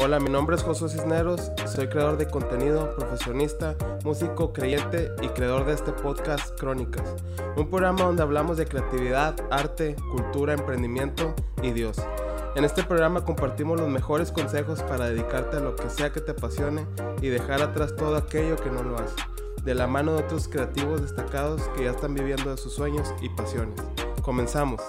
Hola, mi nombre es Josué Cisneros, soy creador de contenido, profesionista, músico, creyente y creador de este podcast Crónicas, un programa donde hablamos de creatividad, arte, cultura, emprendimiento y Dios. En este programa compartimos los mejores consejos para dedicarte a lo que sea que te apasione y dejar atrás todo aquello que no lo hace, de la mano de otros creativos destacados que ya están viviendo de sus sueños y pasiones. Comenzamos.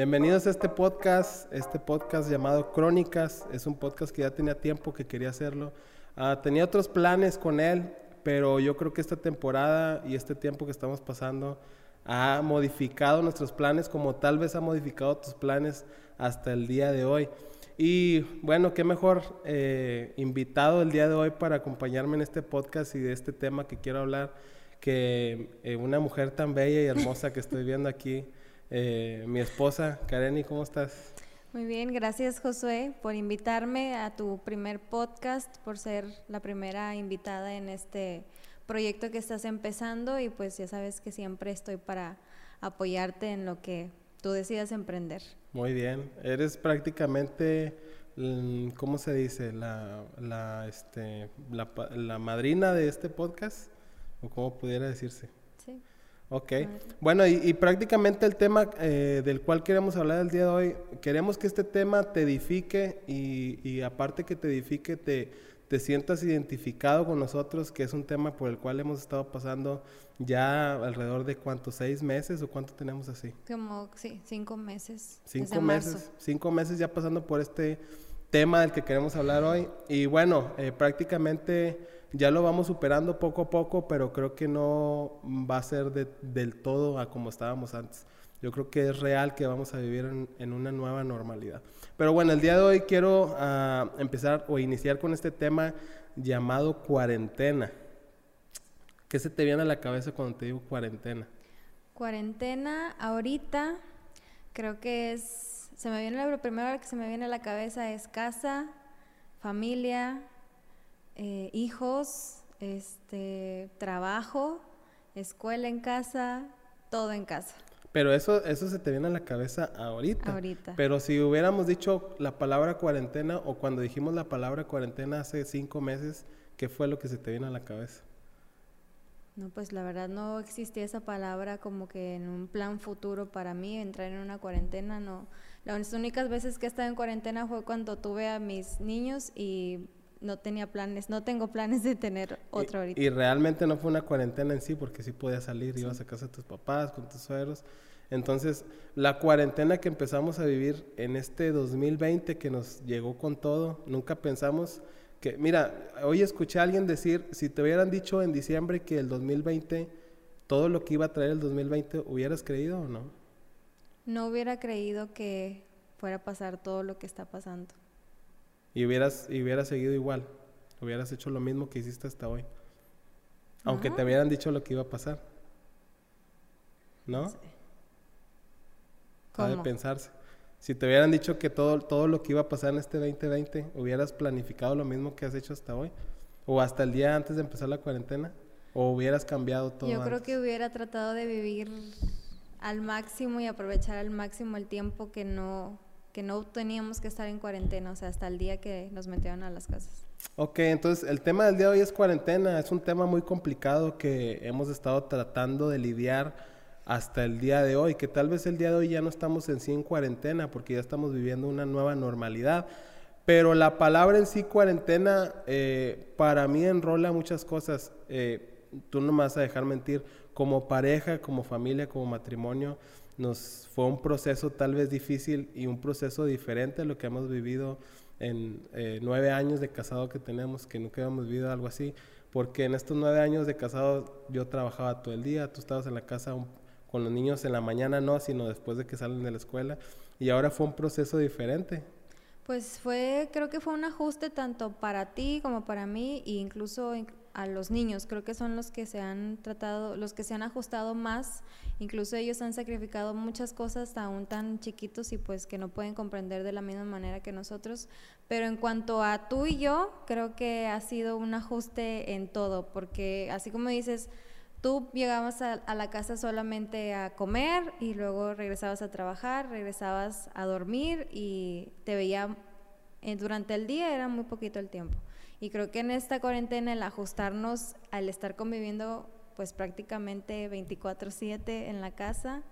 Bienvenidos a este podcast, este podcast llamado Crónicas. Es un podcast que ya tenía tiempo que quería hacerlo. Ah, tenía otros planes con él, pero yo creo que esta temporada y este tiempo que estamos pasando ha modificado nuestros planes como tal vez ha modificado tus planes hasta el día de hoy. Y bueno, qué mejor eh, invitado el día de hoy para acompañarme en este podcast y de este tema que quiero hablar que eh, una mujer tan bella y hermosa que estoy viendo aquí. Eh, mi esposa, Kareni, ¿cómo estás? Muy bien, gracias Josué por invitarme a tu primer podcast, por ser la primera invitada en este proyecto que estás empezando y pues ya sabes que siempre estoy para apoyarte en lo que tú decidas emprender. Muy bien, eres prácticamente, mm, ¿cómo se dice? La, la, este, la, la madrina de este podcast, o cómo pudiera decirse. Ok, bueno, y, prácticamente el tema eh, del cual queremos hablar el día de hoy, queremos que este tema te edifique y, aparte que te edifique, te, te, sientas identificado con nosotros, que es un tema por el cual hemos estado pasando ya alrededor de cuántos, seis meses o cuánto tenemos así. Como, sí, cinco meses. Cinco meses, cinco meses ya pasando por este tema del que queremos hablar hoy. Y bueno, eh, prácticamente ya lo vamos superando poco a poco, pero creo que no va a ser del todo a como estábamos antes. Yo creo que es real que vamos a vivir en, una nueva normalidad. Pero bueno, el día de hoy quiero ah, empezar o iniciar con este tema llamado cuarentena. ¿Qué se te viene a la cabeza cuando te digo cuarentena? Cuarentena, ahorita creo que es, se me viene, lo primero que se me viene a la cabeza es casa, familia, eh, hijos, este, trabajo, escuela en casa, todo en casa. Pero eso, eso se te viene a la cabeza ahorita. Ahorita. Pero si hubiéramos dicho la palabra cuarentena o cuando dijimos la palabra cuarentena hace cinco meses, ¿qué fue lo que se te viene a la cabeza? No, pues la verdad no existía esa palabra como que en un plan futuro para mí, entrar en una cuarentena, no. Las únicas veces que he estado en cuarentena fue cuando tuve a mis niños y no tenía planes, no tengo planes de tener otro ahorita. Y realmente no fue una cuarentena en sí, porque sí podías salir, ibas a casa de tus papás, con tus suegros. Entonces, la cuarentena que empezamos a vivir en este 2020 que nos llegó con todo, nunca pensamos que, mira, hoy escuché a alguien decir, si te hubieran dicho en diciembre que el 2020, todo lo que iba a traer el 2020, ¿hubieras creído o no? No hubiera creído que fuera a pasar todo lo que está pasando y hubieras, y hubieras seguido igual, hubieras hecho lo mismo que hiciste hasta hoy. Aunque te hubieran dicho lo que iba a pasar. ¿No? Sí. de pensarse. Si te hubieran dicho que todo, todo lo que iba a pasar en este 2020, hubieras planificado lo mismo que has hecho hasta hoy. O hasta el día antes de empezar la cuarentena. O hubieras cambiado todo. Yo creo que hubiera tratado de vivir al máximo y aprovechar al máximo el tiempo que no que no teníamos que estar en cuarentena, o sea, hasta el día que nos metieron a las casas. Ok, entonces el tema del día de hoy es cuarentena, es un tema muy complicado que hemos estado tratando de lidiar hasta el día de hoy, que tal vez el día de hoy ya no estamos en sí en cuarentena porque ya estamos viviendo una nueva normalidad, pero la palabra en sí cuarentena eh, para mí enrola muchas cosas, eh, tú no me vas a dejar mentir, como pareja, como familia, como matrimonio, nos fue un proceso tal vez difícil y un proceso diferente a lo que hemos vivido en eh, nueve años de casado que tenemos, que nunca habíamos vivido algo así, porque en estos nueve años de casado yo trabajaba todo el día, tú estabas en la casa con los niños en la mañana, no, sino después de que salen de la escuela, y ahora fue un proceso diferente. Pues fue, creo que fue un ajuste tanto para ti como para mí, e incluso a los niños. Creo que son los que se han tratado, los que se han ajustado más. Incluso ellos han sacrificado muchas cosas aún tan chiquitos y pues que no pueden comprender de la misma manera que nosotros. Pero en cuanto a tú y yo, creo que ha sido un ajuste en todo, porque así como dices, tú llegabas a, la casa solamente a comer y luego regresabas a trabajar, regresabas a dormir y te veía eh, durante el día era muy poquito el tiempo. Y creo que en esta cuarentena el ajustarnos al estar conviviendo pues prácticamente 24/7 en la casa,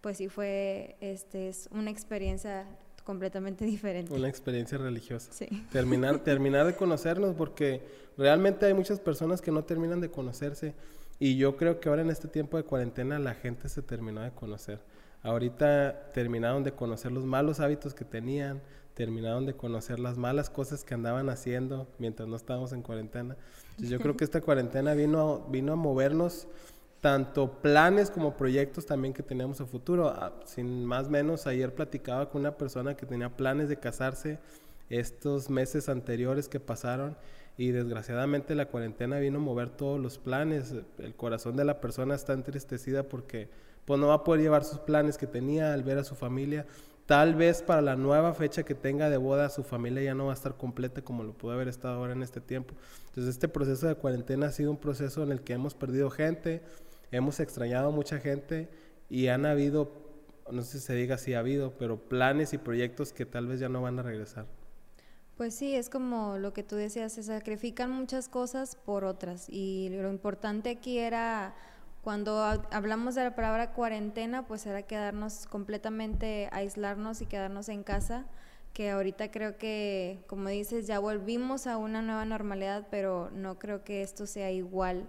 pues sí fue este, es una experiencia completamente diferente. Una experiencia religiosa. Sí. Terminar, terminar de conocernos porque realmente hay muchas personas que no terminan de conocerse y yo creo que ahora en este tiempo de cuarentena la gente se terminó de conocer. Ahorita terminaron de conocer los malos hábitos que tenían, terminaron de conocer las malas cosas que andaban haciendo mientras no estábamos en cuarentena. Entonces yo creo que esta cuarentena vino, vino a movernos tanto planes como proyectos también que teníamos a futuro. Ah, sin más menos, ayer platicaba con una persona que tenía planes de casarse estos meses anteriores que pasaron y desgraciadamente la cuarentena vino a mover todos los planes. El corazón de la persona está entristecida porque pues no va a poder llevar sus planes que tenía al ver a su familia. Tal vez para la nueva fecha que tenga de boda su familia ya no va a estar completa como lo pudo haber estado ahora en este tiempo. Entonces este proceso de cuarentena ha sido un proceso en el que hemos perdido gente, hemos extrañado a mucha gente y han habido, no sé si se diga si ha habido, pero planes y proyectos que tal vez ya no van a regresar. Pues sí, es como lo que tú decías, se sacrifican muchas cosas por otras y lo importante aquí era cuando hablamos de la palabra cuarentena, pues era quedarnos completamente, aislarnos y quedarnos en casa, que ahorita creo que, como dices, ya volvimos a una nueva normalidad, pero no creo que esto sea igual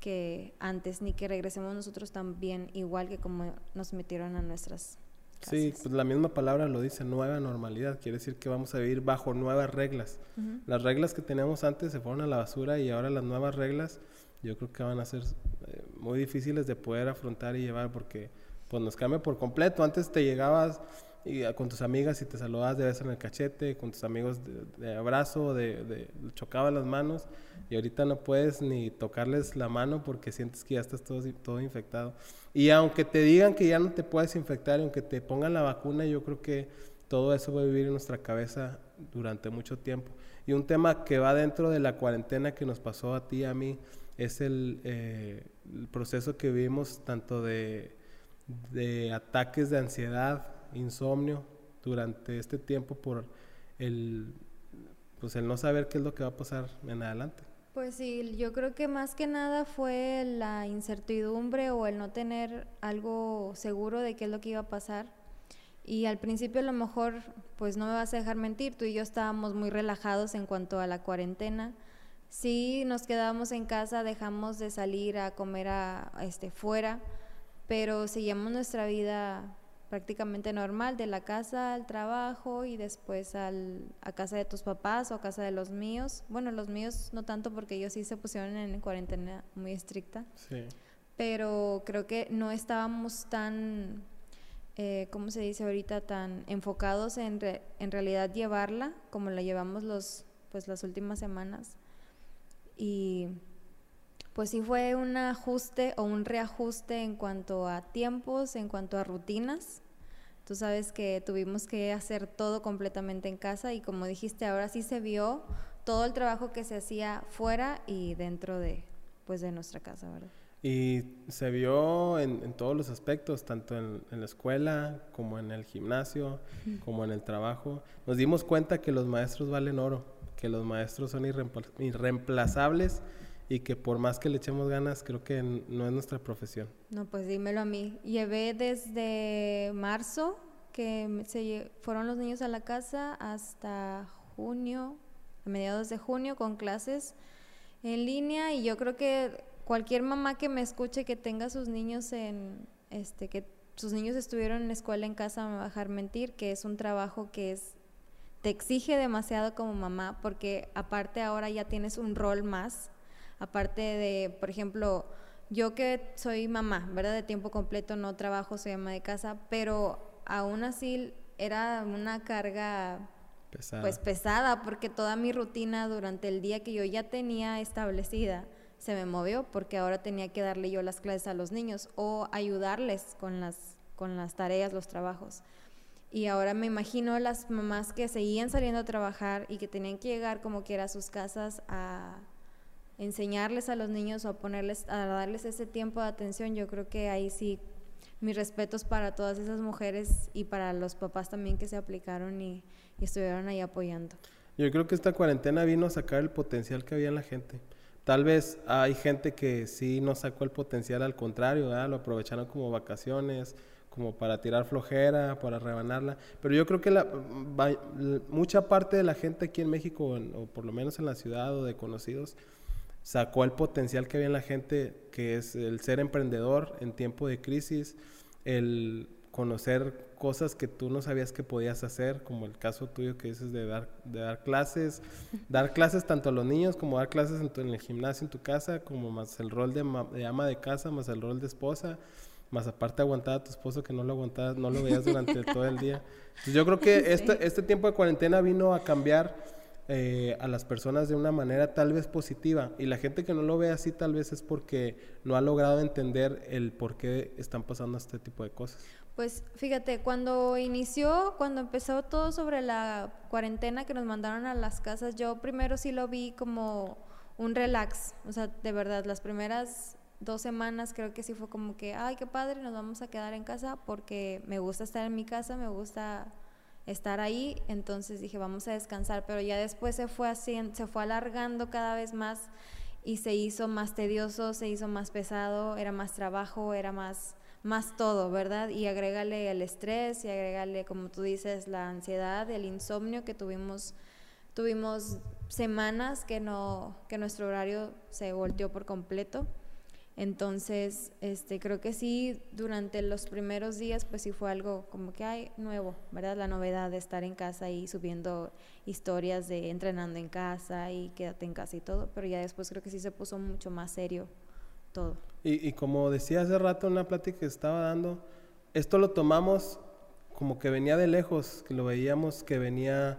que antes, ni que regresemos nosotros también igual que como nos metieron a nuestras. Sí, pues la misma palabra lo dice, nueva normalidad, quiere decir que vamos a vivir bajo nuevas reglas. Las reglas que teníamos antes se fueron a la basura y ahora las nuevas reglas yo creo que van a ser eh, muy difíciles de poder afrontar y llevar porque pues nos cambia por completo. Antes te llegabas y, ah, con tus amigas y te saludabas de vez en el cachete, con tus amigos de, abrazo, de, de chocaban las manos y ahorita no puedes ni tocarles la mano porque sientes que ya estás todo, todo infectado. Y aunque te digan que ya no te puedes infectar, aunque te pongan la vacuna, yo creo que todo eso va a vivir en nuestra cabeza durante mucho tiempo. Y un tema que va dentro de la cuarentena que nos pasó a ti y a mí, es eh, el, proceso que vivimos tanto de, de, ataques de ansiedad, insomnio durante este tiempo por el, pues el no saber qué es lo que va a pasar en adelante. Pues sí, yo creo que más que nada fue la incertidumbre o el no tener algo seguro de qué es lo que iba a pasar. Y al principio a lo mejor, pues no me vas a dejar mentir, tú y yo estábamos muy relajados en cuanto a la cuarentena Sí, nos quedábamos en casa, dejamos de salir a comer a, este, fuera, pero seguíamos nuestra vida prácticamente normal, de la casa al trabajo y después al, a casa de tus papás o a casa de los míos. Bueno, los míos no tanto porque ellos sí se pusieron en cuarentena muy estricta. Sí. Pero creo que no estábamos tan, eh, ¿cómo se dice ahorita? Tan enfocados en, en realidad llevarla como la llevamos los, pues, las últimas semanas. Y pues sí fue un ajuste o un reajuste en cuanto a tiempos, en cuanto a rutinas. Tú sabes que tuvimos que hacer todo completamente en casa y como dijiste, ahora sí se vio todo el trabajo que se hacía fuera y dentro de, pues, de nuestra casa, ¿verdad? Y se vio en, todos los aspectos, tanto en, la escuela como en el gimnasio, como en el trabajo. Nos dimos cuenta que los maestros valen oro que los maestros son irreemplazables y que por más que le echemos ganas, creo que no es nuestra profesión. No, pues dímelo a mí. Llevé desde marzo, que se fueron los niños a la casa, hasta junio, a mediados de junio, con clases en línea. Y yo creo que cualquier mamá que me escuche que tenga sus niños en, este, que sus niños estuvieron en escuela en casa, me va a dejar mentir, que es un trabajo que es te exige demasiado como mamá porque aparte ahora ya tienes un rol más, aparte de, por ejemplo, yo que soy mamá, ¿verdad? De tiempo completo, no trabajo, soy ama de casa, pero aún así era una carga pesada. pues pesada porque toda mi rutina durante el día que yo ya tenía establecida se me movió porque ahora tenía que darle yo las clases a los niños o ayudarles con las con las tareas, los trabajos. Y ahora me imagino las mamás que seguían saliendo a trabajar y que tenían que llegar como quiera a sus casas a enseñarles a los niños o a ponerles, a darles ese tiempo de atención. Yo creo que ahí sí mis respetos para todas esas mujeres y para los papás también que se aplicaron y, estuvieron ahí apoyando. Yo creo que esta cuarentena vino a sacar el potencial que había en la gente. Tal vez hay gente que sí no sacó el potencial, al contrario, lo aprovecharon como vacaciones, como para tirar flojera, para rebanarla. Pero yo creo que la, mucha parte de la gente aquí en México, o por lo menos en la ciudad o de conocidos, sacó el potencial que había en la gente, que es el ser emprendedor en tiempo de crisis, el conocer cosas que tú no sabías que podías hacer, como el caso tuyo que dices de dar, de dar clases, dar clases tanto a los niños como dar clases en, en el gimnasio en tu casa, como más el rol de, ama de casa, más el rol de esposa, más aparte aguantar a tu esposo que no lo aguantabas, no lo veías durante todo el día. yo creo que este, este tiempo de cuarentena vino a cambiar eh, a las personas de una manera tal vez positiva y la gente que no lo ve así tal vez es porque no ha logrado entender el por qué están pasando este tipo de cosas. Pues fíjate, cuando inició, cuando empezó todo sobre la cuarentena que nos mandaron a las casas, yo primero sí lo vi como un relax, o sea, de verdad, las primeras dos semanas creo que sí fue como que, ay, qué padre, nos vamos a quedar en casa porque me gusta estar en mi casa, me gusta estar ahí, entonces dije, vamos a descansar, pero ya después se fue así, se fue alargando cada vez más y se hizo más tedioso, se hizo más pesado, era más trabajo, era más más todo, ¿verdad? Y agrégale el estrés y agrégale, como tú dices, la ansiedad, el insomnio que tuvimos, tuvimos semanas que no, que nuestro horario se volteó por completo. Entonces, este, creo que sí, durante los primeros días, pues sí fue algo como que hay nuevo, ¿verdad? La novedad de estar en casa y subiendo historias de entrenando en casa y quédate en casa y todo, pero ya después creo que sí se puso mucho más serio todo. Y, y como decía hace rato en una plática que estaba dando, esto lo tomamos como que venía de lejos, que lo veíamos que venía,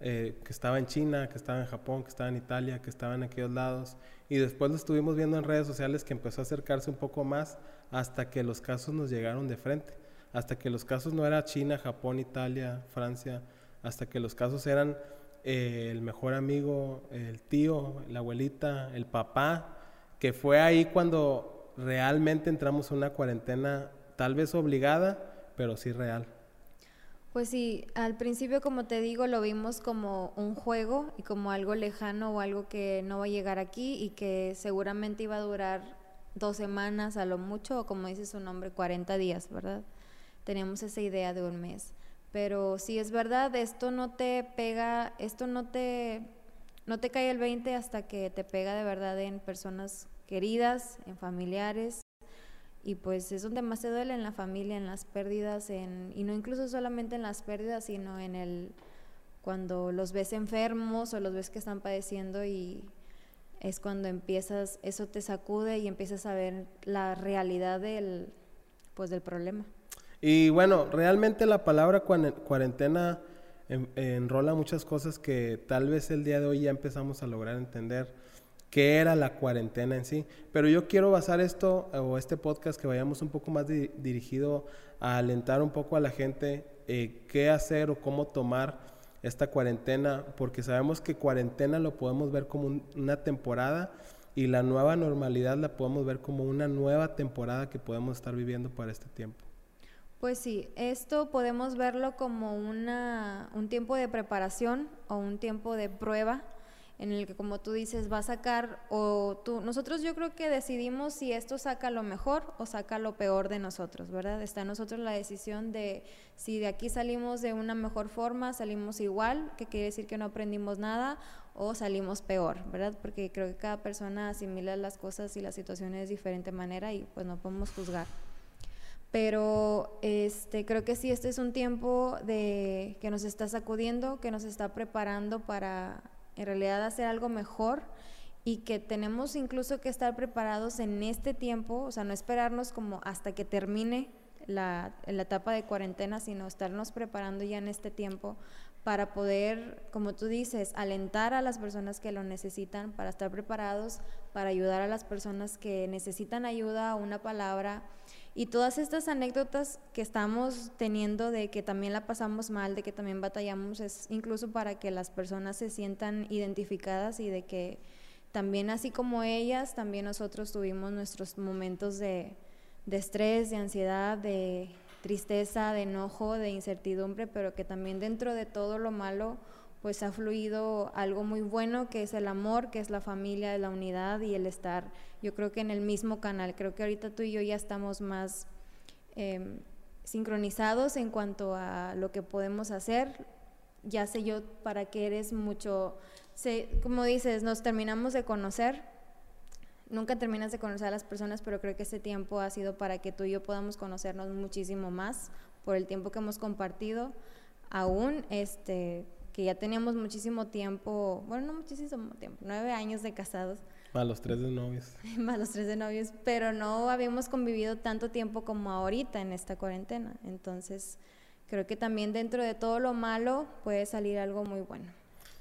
eh, que estaba en China, que estaba en Japón, que estaba en Italia, que estaba en aquellos lados. Y después lo estuvimos viendo en redes sociales que empezó a acercarse un poco más hasta que los casos nos llegaron de frente. Hasta que los casos no era China, Japón, Italia, Francia, hasta que los casos eran eh, el mejor amigo, el tío, la abuelita, el papá, que fue ahí cuando realmente entramos en una cuarentena tal vez obligada, pero sí real. Pues sí, al principio como te digo lo vimos como un juego y como algo lejano o algo que no va a llegar aquí y que seguramente iba a durar dos semanas a lo mucho o como dice su nombre, 40 días, ¿verdad? Teníamos esa idea de un mes. Pero si es verdad, esto no te pega, esto no te no te cae el 20 hasta que te pega de verdad en personas queridas, en familiares. Y pues es donde más te duele en la familia, en las pérdidas, en, y no incluso solamente en las pérdidas, sino en el cuando los ves enfermos o los ves que están padeciendo y es cuando empiezas, eso te sacude y empiezas a ver la realidad del, pues del problema. Y bueno, realmente la palabra cuarentena enrola muchas cosas que tal vez el día de hoy ya empezamos a lograr entender qué era la cuarentena en sí. Pero yo quiero basar esto o este podcast que vayamos un poco más dirigido a alentar un poco a la gente eh, qué hacer o cómo tomar esta cuarentena, porque sabemos que cuarentena lo podemos ver como una temporada y la nueva normalidad la podemos ver como una nueva temporada que podemos estar viviendo para este tiempo. Pues sí, esto podemos verlo como una, un tiempo de preparación o un tiempo de prueba en el que como tú dices va a sacar o tú nosotros yo creo que decidimos si esto saca lo mejor o saca lo peor de nosotros, ¿verdad? Está en nosotros la decisión de si de aquí salimos de una mejor forma, salimos igual, que quiere decir que no aprendimos nada o salimos peor, ¿verdad? Porque creo que cada persona asimila las cosas y las situaciones de diferente manera y pues no podemos juzgar pero este, creo que sí, este es un tiempo de, que nos está sacudiendo, que nos está preparando para en realidad hacer algo mejor y que tenemos incluso que estar preparados en este tiempo, o sea, no esperarnos como hasta que termine la, la etapa de cuarentena, sino estarnos preparando ya en este tiempo para poder, como tú dices, alentar a las personas que lo necesitan, para estar preparados, para ayudar a las personas que necesitan ayuda, una palabra, y todas estas anécdotas que estamos teniendo de que también la pasamos mal, de que también batallamos, es incluso para que las personas se sientan identificadas y de que también así como ellas, también nosotros tuvimos nuestros momentos de, estrés, de ansiedad, de tristeza, de enojo, de incertidumbre, pero que también dentro de todo lo malo pues ha fluido algo muy bueno que es el amor, que es la familia, la unidad y el estar, yo creo que en el mismo canal. Creo que ahorita tú y yo ya estamos más em, sincronizados en cuanto a lo que podemos hacer. Ya sé yo para qué eres mucho, sé, como dices, nos terminamos de conocer. Nunca terminas de conocer a las personas, pero creo que este tiempo ha sido para que tú y yo podamos conocernos muchísimo más por el tiempo que hemos compartido. Aún, este, que ya teníamos muchísimo tiempo, bueno, no muchísimo tiempo, nueve años de casados. Más los tres de novios. Más los tres de novios, pero no habíamos convivido tanto tiempo como ahorita en esta cuarentena. Entonces, creo que también dentro de todo lo malo puede salir algo muy bueno.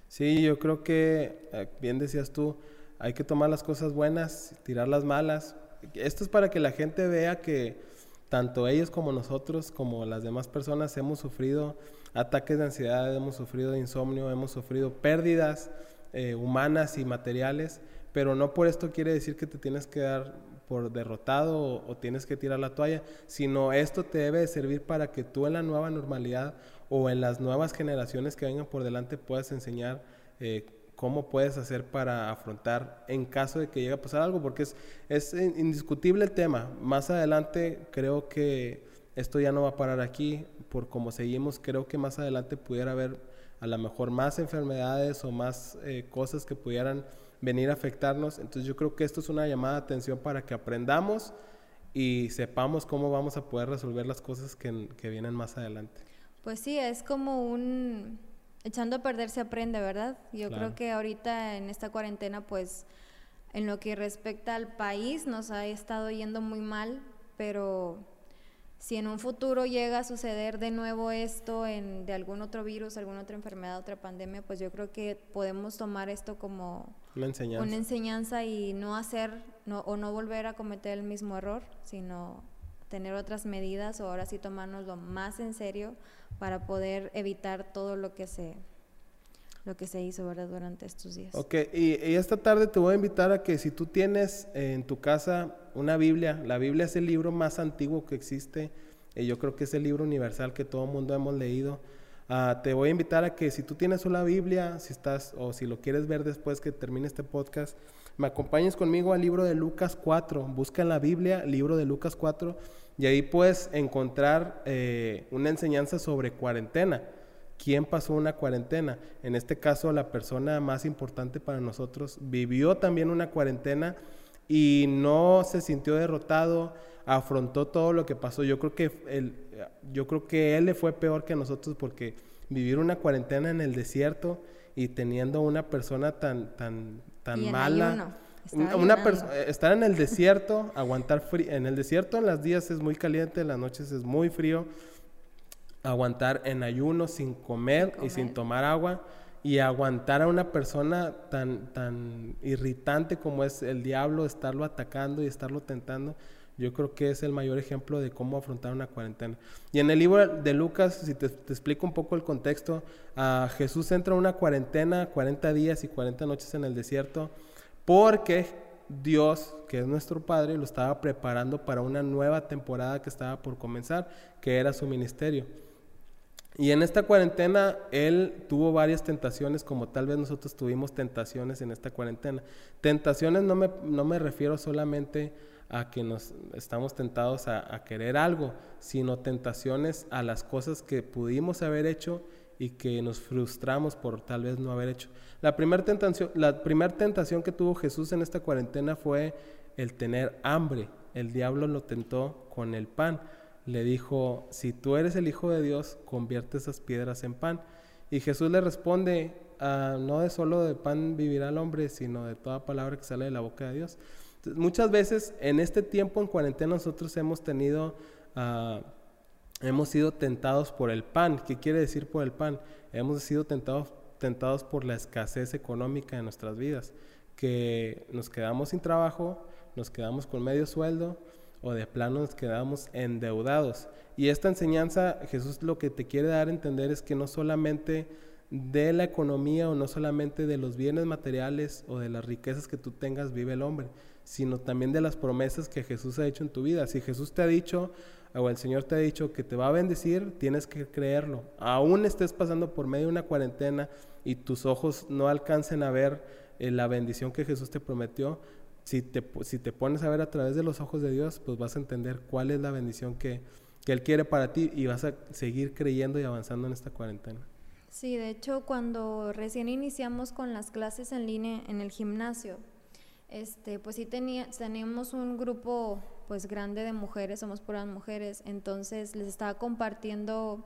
Sí, yo creo que, eh, bien decías tú, hay que tomar las cosas buenas, tirar las malas. Esto es para que la gente vea que tanto ellos como nosotros, como las demás personas, hemos sufrido ataques de ansiedad, hemos sufrido de insomnio, hemos sufrido pérdidas eh, humanas y materiales, pero no por esto quiere decir que te tienes que dar por derrotado o, tienes que tirar la toalla, sino esto te debe servir para que tú en la nueva normalidad o en las nuevas generaciones que vengan por delante puedas enseñar eh, cómo puedes hacer para afrontar en caso de que llegue a pasar algo, porque es, es indiscutible el tema. Más adelante creo que esto ya no va a parar aquí, por cómo seguimos, creo que más adelante pudiera haber a lo mejor más enfermedades o más eh, cosas que pudieran venir a afectarnos. Entonces yo creo que esto es una llamada de atención para que aprendamos y sepamos cómo vamos a poder resolver las cosas que, que vienen más adelante. Pues sí, es como un echando a perder se aprende, ¿verdad? Yo creo que ahorita en esta cuarentena, pues en lo que respecta al país, nos ha estado yendo muy mal, pero si en un futuro llega a suceder de nuevo esto en, de algún otro virus, alguna otra enfermedad, otra pandemia, pues yo creo que podemos tomar esto como una enseñanza, una enseñanza y no hacer no, o no volver a cometer el mismo error, sino tener otras medidas o ahora sí tomárnoslo más en serio para poder evitar todo lo que se lo que se hizo ¿verdad? durante estos días. Ok, y, esta tarde te voy a invitar a que si tú tienes en tu casa una Biblia, la Biblia es el libro más antiguo que existe, y yo creo que es el libro universal que todo el mundo hemos leído. Uh, te voy a invitar a que si tú tienes una Biblia, si estás o si lo quieres ver después que termine este podcast, me acompañes conmigo al libro de Lucas 4. Busca en la Biblia, libro de Lucas 4, y ahí puedes encontrar eh, una enseñanza sobre cuarentena quién pasó una cuarentena. En este caso, la persona más importante para nosotros vivió también una cuarentena y no se sintió derrotado, afrontó todo lo que pasó. Yo creo que él, yo creo que él le fue peor que nosotros porque vivir una cuarentena en el desierto y teniendo una persona tan tan tan mala. Una estar en el desierto, aguantar frío. En el desierto en las días es muy caliente, en las noches es muy frío aguantar en ayuno sin comer, y sin tomar agua y aguantar a una persona tan, tan irritante como es el diablo, estarlo atacando y estarlo tentando, yo creo que es el mayor ejemplo de cómo afrontar una cuarentena. Y en el libro de Lucas, si te, explico un poco el contexto, Jesús entra a una cuarentena, 40 días y 40 noches en el desierto, porque Dios, que es nuestro Padre, lo estaba preparando para una nueva temporada que estaba por comenzar, que era su ministerio. Y en esta cuarentena él tuvo varias tentaciones, como tal vez nosotros tuvimos tentaciones en esta cuarentena. Tentaciones no me, no me refiero solamente a que nos estamos tentados a, querer algo, sino tentaciones a las cosas que pudimos haber hecho y que nos frustramos por tal vez no haber hecho. La primera tentación, la primera tentación que tuvo Jesús en esta cuarentena fue el tener hambre. El diablo lo tentó con el pan le dijo, si tú eres el Hijo de Dios, convierte esas piedras en pan. Y Jesús le responde, ah, no de solo de pan vivirá el hombre, sino de toda palabra que sale de la boca de Dios. Muchas veces en este tiempo en cuarentena nosotros hemos tenido, ah, hemos sido tentados por el pan. ¿Qué quiere decir por el pan? Hemos sido tentados, tentados por la escasez económica de nuestras vidas, que nos quedamos sin trabajo, nos quedamos con medio sueldo, o de plano nos quedamos endeudados. Y esta enseñanza, Jesús lo que te quiere dar a entender es que no solamente de la economía o no solamente de los bienes materiales o de las riquezas que tú tengas vive el hombre, sino también de las promesas que Jesús ha hecho en tu vida. Si Jesús te ha dicho o el Señor te ha dicho que te va a bendecir, tienes que creerlo. Aún estés pasando por medio de una cuarentena y tus ojos no alcancen a ver eh, la bendición que Jesús te prometió, si te, si te pones a ver a través de los ojos de Dios, pues vas a entender cuál es la bendición que, que Él quiere para ti y vas a seguir creyendo y avanzando en esta cuarentena. Sí, de hecho, cuando recién iniciamos con las clases en línea en el gimnasio, este, pues sí tenía, un grupo pues grande de mujeres, somos puras mujeres, entonces les estaba compartiendo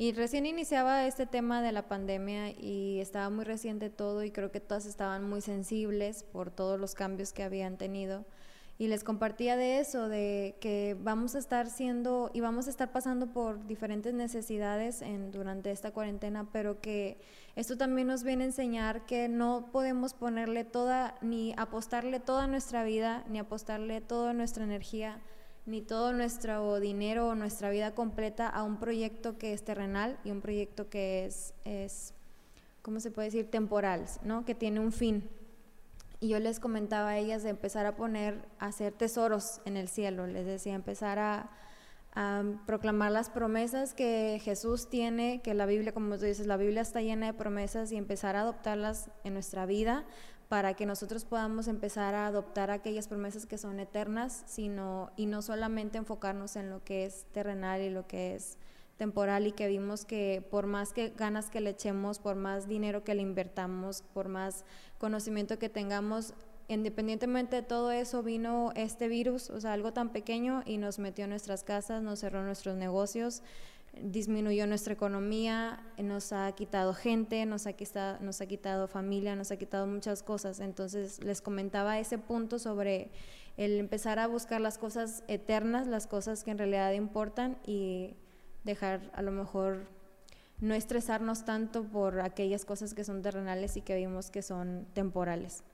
y recién iniciaba este tema de la pandemia y estaba muy reciente todo y creo que todas estaban muy sensibles por todos los cambios que habían tenido. Y les compartía de eso, de que vamos a estar siendo y vamos a estar pasando por diferentes necesidades en, durante esta cuarentena, pero que esto también nos viene a enseñar que no podemos ponerle toda, ni apostarle toda nuestra vida, ni apostarle toda nuestra energía, ni todo nuestro dinero o nuestra vida completa a un proyecto que es terrenal y un proyecto que es, es ¿cómo se puede decir?, temporal, ¿no? Que tiene un fin. Y yo les comentaba a ellas de empezar a poner, a hacer tesoros en el cielo. Les decía, empezar a, proclamar las promesas que Jesús tiene, que la Biblia, como tú dices, la Biblia está llena de promesas y empezar a adoptarlas en nuestra vida para que nosotros podamos empezar a adoptar aquellas promesas que son eternas, sino y no solamente enfocarnos en lo que es terrenal y lo que es temporal y que vimos que por más que ganas que le echemos, por más dinero que le invertamos, por más conocimiento que tengamos, independientemente de todo eso, vino este virus, o sea, algo tan pequeño y nos metió en nuestras casas, nos cerró nuestros negocios, disminuyó nuestra economía, nos ha quitado gente, nos ha quitado, nos ha quitado familia, nos ha quitado muchas cosas. Entonces les comentaba ese punto sobre el empezar a buscar las cosas eternas, las cosas que en realidad importan y dejar a lo mejor no estresarnos tanto por aquellas cosas que son terrenales y que vimos que son temporales.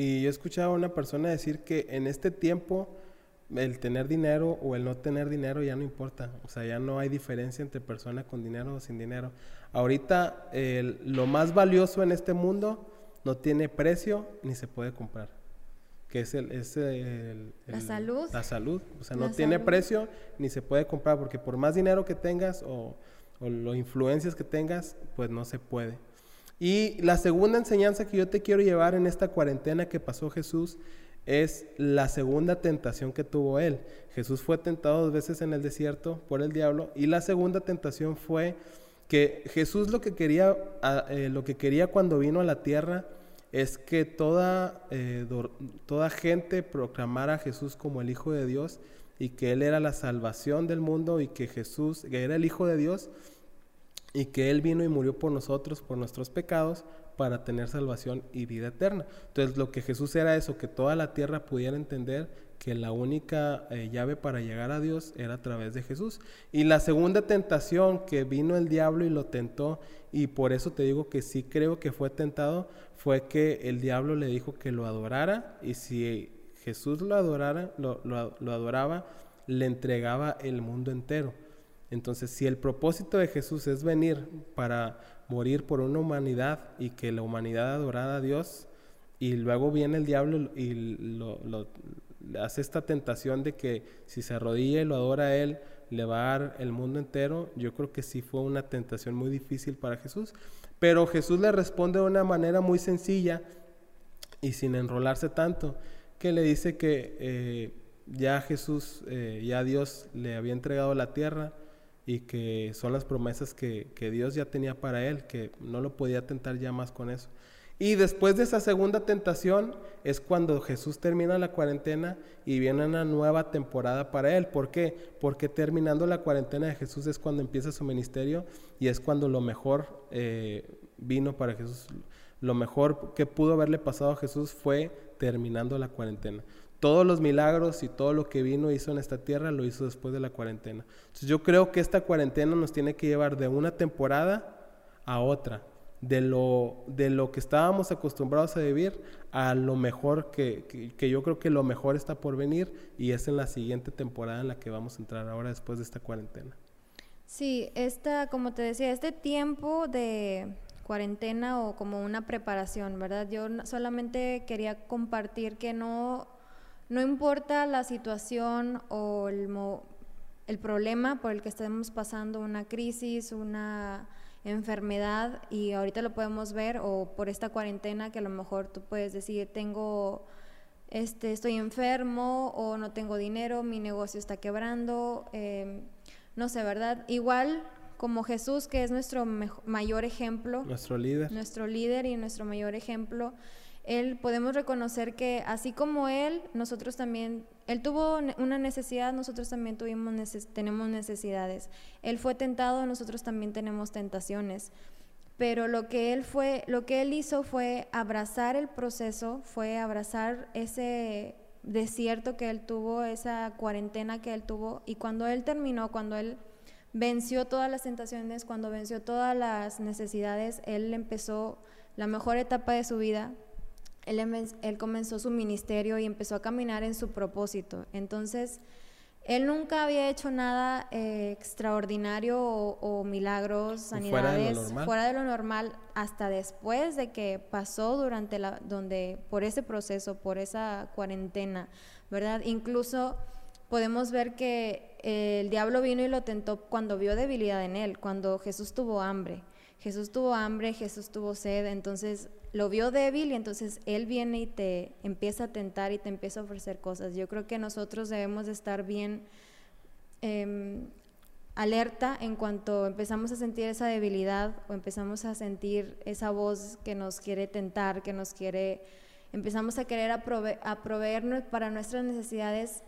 Y yo he escuchado a una persona decir que en este tiempo el tener dinero o el no tener dinero ya no importa. O sea, ya no hay diferencia entre persona con dinero o sin dinero. Ahorita lo más valioso en este mundo no tiene precio ni se puede comprar. Que es el... Es la salud. La salud. O sea, no tiene precio ni se puede comprar porque por más dinero que tengas o o las influencias que tengas, pues no se puede. Y la segunda enseñanza que yo te quiero llevar en esta cuarentena que pasó Jesús es la segunda tentación que tuvo él. Jesús fue tentado dos veces en el desierto por el diablo y la segunda tentación fue que Jesús lo que quería, eh, lo que quería cuando vino a la tierra es que toda, eh, toda gente proclamara a Jesús como el Hijo de Dios y que Él era la salvación del mundo y que Jesús que era el Hijo de Dios y que Él vino y murió por nosotros, por nuestros pecados, para tener salvación y vida eterna. Entonces lo que Jesús era eso, que toda la tierra pudiera entender que la única eh, llave para llegar a Dios era a través de Jesús. Y la segunda tentación que vino el diablo y lo tentó, y por eso te digo que sí creo que fue tentado, fue que el diablo le dijo que lo adorara y si Jesús lo adorara, lo, adoraba, le entregaba el mundo entero. Entonces, si el propósito de Jesús es venir para morir por una humanidad y que la humanidad adorara a Dios, y luego viene el diablo y lo, hace esta tentación de que si se arrodilla y lo adora a Él, le va a dar el mundo entero, yo creo que sí fue una tentación muy difícil para Jesús. Pero Jesús le responde de una manera muy sencilla y sin enrolarse tanto que le dice que eh, ya Jesús, eh, ya Dios le había entregado la tierra y que son las promesas que, que, Dios ya tenía para él, que no lo podía tentar ya más con eso. Y después de esa segunda tentación es cuando Jesús termina la cuarentena y viene una nueva temporada para él. ¿Por qué? Porque terminando la cuarentena de Jesús es cuando empieza su ministerio y es cuando lo mejor eh, vino para Jesús. Lo mejor que pudo haberle pasado a Jesús fue terminando la cuarentena. Todos los milagros y todo lo que vino hizo en esta tierra lo hizo después de la cuarentena. Entonces yo creo que esta cuarentena nos tiene que llevar de una temporada a otra, de lo, de lo que estábamos acostumbrados a vivir a lo mejor que, que, yo creo que lo mejor está por venir y es en la siguiente temporada en la que vamos a entrar ahora después de esta cuarentena. Sí, esta, como te decía, este tiempo de, cuarentena o como una preparación, ¿verdad? Yo solamente quería compartir que no, no importa la situación o el, el problema por el que estemos pasando, una crisis, una enfermedad, y ahorita lo podemos ver, o por esta cuarentena que a lo mejor tú puedes decir, tengo, este, estoy enfermo o no tengo dinero, mi negocio está quebrando, em, no sé, ¿verdad? Igual como Jesús, que es nuestro mayor ejemplo. Nuestro líder. Nuestro líder y nuestro mayor ejemplo. Él podemos reconocer que así como Él, nosotros también, Él tuvo una necesidad, nosotros también tuvimos tenemos necesidades. Él fue tentado, nosotros también tenemos tentaciones. Pero lo que Él fue, lo que Él hizo fue abrazar el proceso, fue abrazar ese desierto que Él tuvo, esa cuarentena que Él tuvo. Y cuando Él terminó, cuando Él venció todas las tentaciones, cuando venció todas las necesidades, él empezó la mejor etapa de su vida. Él, él comenzó su ministerio y empezó a caminar en su propósito. Entonces, él nunca había hecho nada eh, extraordinario o, milagros, sanidades fuera de, lo normal hasta después de que pasó durante la, donde, por ese proceso, por esa cuarentena, ¿verdad? Incluso podemos ver que el diablo vino y lo tentó cuando vio debilidad en él, cuando Jesús tuvo hambre. Jesús tuvo hambre, Jesús tuvo sed, entonces lo vio débil y entonces él viene y te empieza a tentar y te empieza a ofrecer cosas. Yo creo que nosotros debemos de estar bien em, alerta en cuanto empezamos a sentir esa debilidad o empezamos a sentir esa voz que nos quiere tentar, que nos quiere, empezamos a querer a proveernos para nuestras necesidades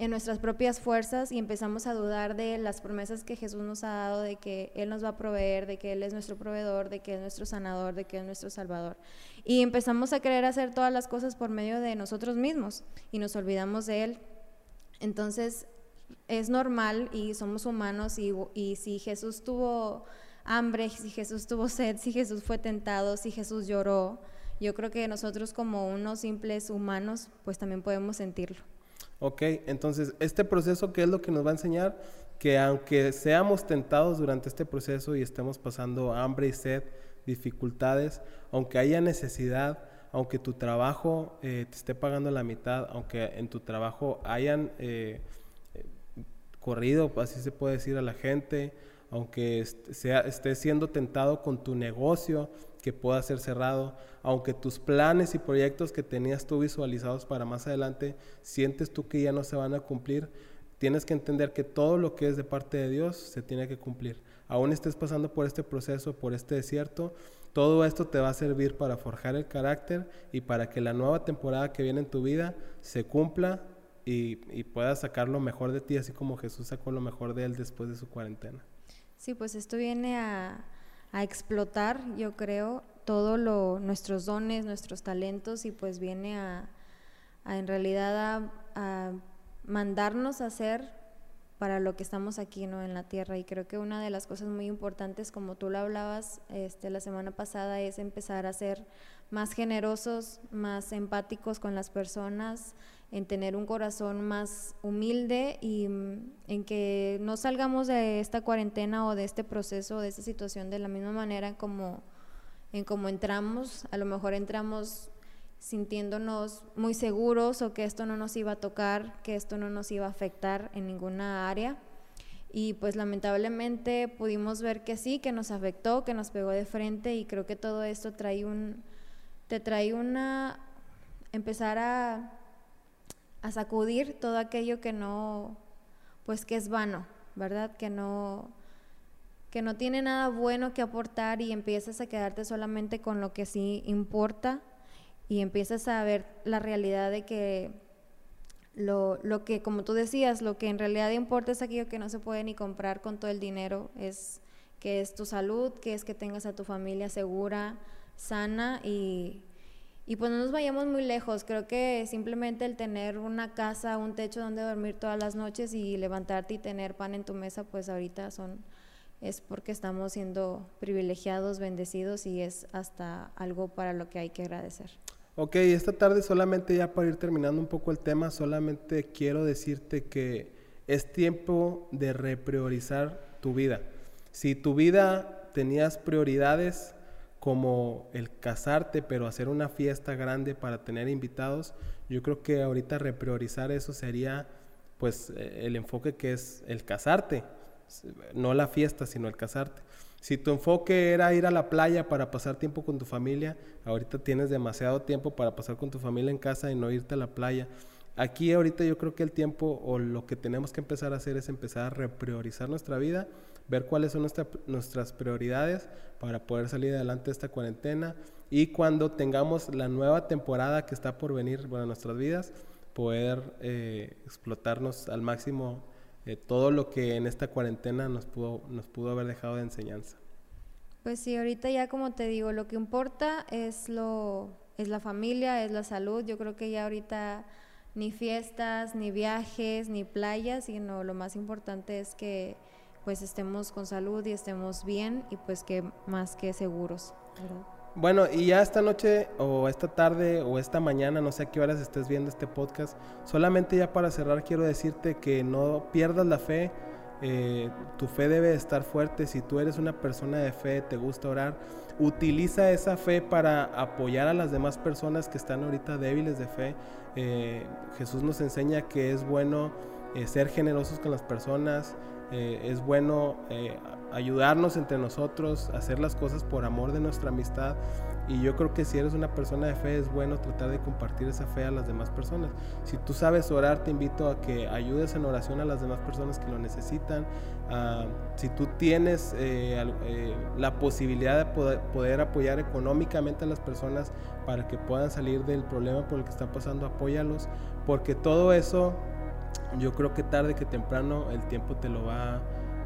en nuestras propias fuerzas y empezamos a dudar de las promesas que Jesús nos ha dado, de que Él nos va a proveer, de que Él es nuestro proveedor, de que es nuestro sanador, de que es nuestro salvador. Y empezamos a querer hacer todas las cosas por medio de nosotros mismos y nos olvidamos de Él. Entonces es normal y somos humanos y, y si Jesús tuvo hambre, si Jesús tuvo sed, si Jesús fue tentado, si Jesús lloró, yo creo que nosotros como unos simples humanos pues también podemos sentirlo. Ok, entonces este proceso, ¿qué es lo que nos va a enseñar? Que aunque seamos tentados durante este proceso y estemos pasando hambre y sed, dificultades, aunque haya necesidad, aunque tu trabajo eh, te esté pagando la mitad, aunque en tu trabajo hayan eh, corrido, así se puede decir a la gente, aunque sea, estés siendo tentado con tu negocio, que pueda ser cerrado, aunque tus planes y proyectos que tenías tú visualizados para más adelante, sientes tú que ya no se van a cumplir, tienes que entender que todo lo que es de parte de Dios se tiene que cumplir. Aún estés pasando por este proceso, por este desierto, todo esto te va a servir para forjar el carácter y para que la nueva temporada que viene en tu vida se cumpla y, y puedas sacar lo mejor de ti, así como Jesús sacó lo mejor de él después de su cuarentena. Sí, pues esto viene a, a explotar, yo creo, todos nuestros dones, nuestros talentos y pues viene a, en realidad a, mandarnos a hacer para lo que estamos aquí ¿no? en la tierra y creo que una de las cosas muy importantes como tú lo hablabas este, la semana pasada es empezar a ser más generosos, más empáticos con las personas, en tener un corazón más humilde y mm, en que no salgamos de esta cuarentena o de este proceso, de esta situación de la misma manera como en como entramos, a lo mejor entramos sintiéndonos muy seguros o que esto no nos iba a tocar, que esto no nos iba a afectar en ninguna área. Y pues lamentablemente pudimos ver que sí, que nos afectó, que nos pegó de frente y creo que todo esto trae un, te trae una, empezar a a sacudir todo aquello que no, pues que es vano, ¿verdad? Que no, que no tiene nada bueno que aportar y empiezas a quedarte solamente con lo que sí importa y empiezas a ver la realidad de que lo, lo que, como tú decías, lo que en realidad importa es aquello que no se puede ni comprar con todo el dinero, es que es tu salud, que es que tengas a tu familia segura, sana y y pues no nos vayamos muy lejos, creo que simplemente el tener una casa, un techo donde dormir todas las noches y levantarte y tener pan en tu mesa, pues ahorita son es porque estamos siendo privilegiados, bendecidos y es hasta algo para lo que hay que agradecer. Ok, esta tarde solamente ya para ir terminando un poco el tema, solamente quiero decirte que es tiempo de repriorizar tu vida. Si tu vida tenías prioridades como el casarte, pero hacer una fiesta grande para tener invitados, yo creo que ahorita repriorizar eso sería pues eh, el enfoque que es el casarte, no la fiesta, sino el casarte. Si tu enfoque era ir a la playa para pasar tiempo con tu familia, ahorita tienes demasiado tiempo para pasar con tu familia en casa y no irte a la playa. Aquí ahorita yo creo que el tiempo o lo que tenemos que empezar a hacer es empezar a repriorizar nuestra vida, ver cuáles son nuestras prioridades para poder salir adelante de esta cuarentena y cuando tengamos la nueva temporada que está por venir para nuestras vidas, poder eh, explotarnos al máximo eh, todo lo que en esta cuarentena nos pudo, nos pudo haber dejado de enseñanza. Pues sí, ahorita ya como te digo, lo que importa es lo es la familia, es la salud. Yo creo que ya ahorita ni fiestas, ni viajes, ni playas, sino lo más importante es que pues estemos con salud y estemos bien y pues que más que seguros. Bueno, y ya esta noche o esta tarde o esta mañana, no sé a qué horas estés viendo este podcast, solamente ya para cerrar quiero decirte que no pierdas la fe, eh, tu fe debe estar fuerte, si tú eres una persona de fe, te gusta orar, utiliza esa fe para apoyar a las demás personas que están ahorita débiles de fe. Eh, Jesús nos enseña que es bueno eh, ser generosos con las personas, es bueno ayudarnos entre nosotros, hacer las cosas por amor de nuestra amistad. Y yo creo que si eres una persona de fe es bueno tratar de compartir esa fe a las demás personas. Si tú sabes orar, te invito a que ayudes en oración a las demás personas que lo necesitan. Ah, si tú tienes eh, eh, la posibilidad de poder, poder, apoyar económicamente a las personas para que puedan salir del problema por el que están pasando, apóyalos. Porque todo eso, yo creo que tarde que temprano el tiempo te lo va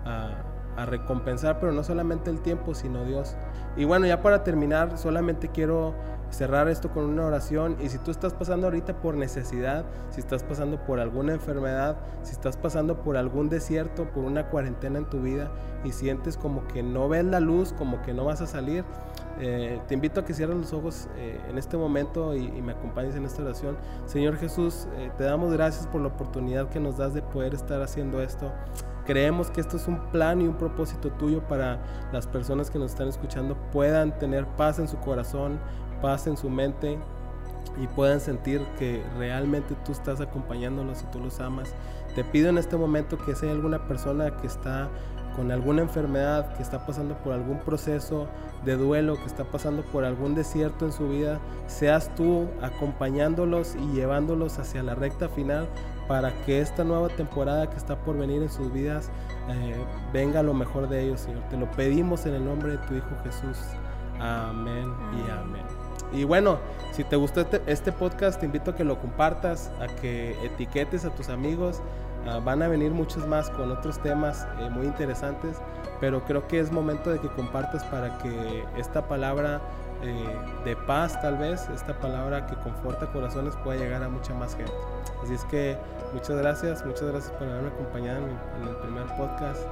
a a recompensar, pero no solamente el tiempo, sino Dios. Y bueno, ya para terminar, solamente quiero cerrar esto con una oración y si tú estás pasando ahorita por necesidad, si estás pasando por alguna enfermedad, si estás pasando por algún desierto, por una cuarentena en tu vida y sientes como que no ves la luz, como que no vas a salir, eh, te invito a que cierres los ojos eh, en este momento y, me acompañes en esta oración. Señor Jesús, eh, te damos gracias por la oportunidad que nos das de poder estar haciendo esto. Creemos que esto es un plan y un propósito tuyo para las personas que nos están escuchando puedan tener paz en su corazón, paz en su mente y puedan sentir que realmente tú estás acompañándolos y tú los amas. Te pido en este momento que sea alguna persona que está con alguna enfermedad, que está pasando por algún proceso de duelo, que está pasando por algún desierto en su vida, seas tú acompañándolos y llevándolos hacia la recta final para que esta nueva temporada que está por venir en sus vidas eh, venga lo mejor de ellos, Señor. Te lo pedimos en el nombre de tu Hijo Jesús. Amén y amén. Y bueno, si te gustó este, este, podcast, te invito a que lo compartas, a que etiquetes a tus amigos. Ah, van a venir muchos más con otros temas eh, muy interesantes, pero creo que es momento de que compartas para que esta palabra eh, de paz tal vez, esta palabra que conforta corazones pueda llegar a mucha más gente. Así es que muchas gracias, muchas gracias por haberme acompañado en, el primer podcast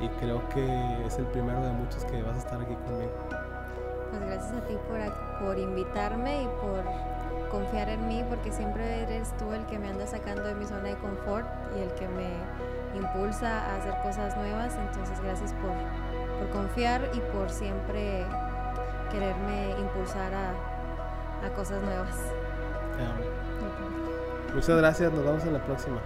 y creo que es el primero de muchos que vas a estar aquí conmigo. Pues gracias a ti por, por invitarme y por confiar en mí porque siempre eres tú el que me anda sacando de mi zona de confort y el que me impulsa a hacer cosas nuevas. Entonces gracias por, por confiar y por siempre quererme impulsar a, a cosas nuevas. Muchas gracias, nos vemos en la próxima.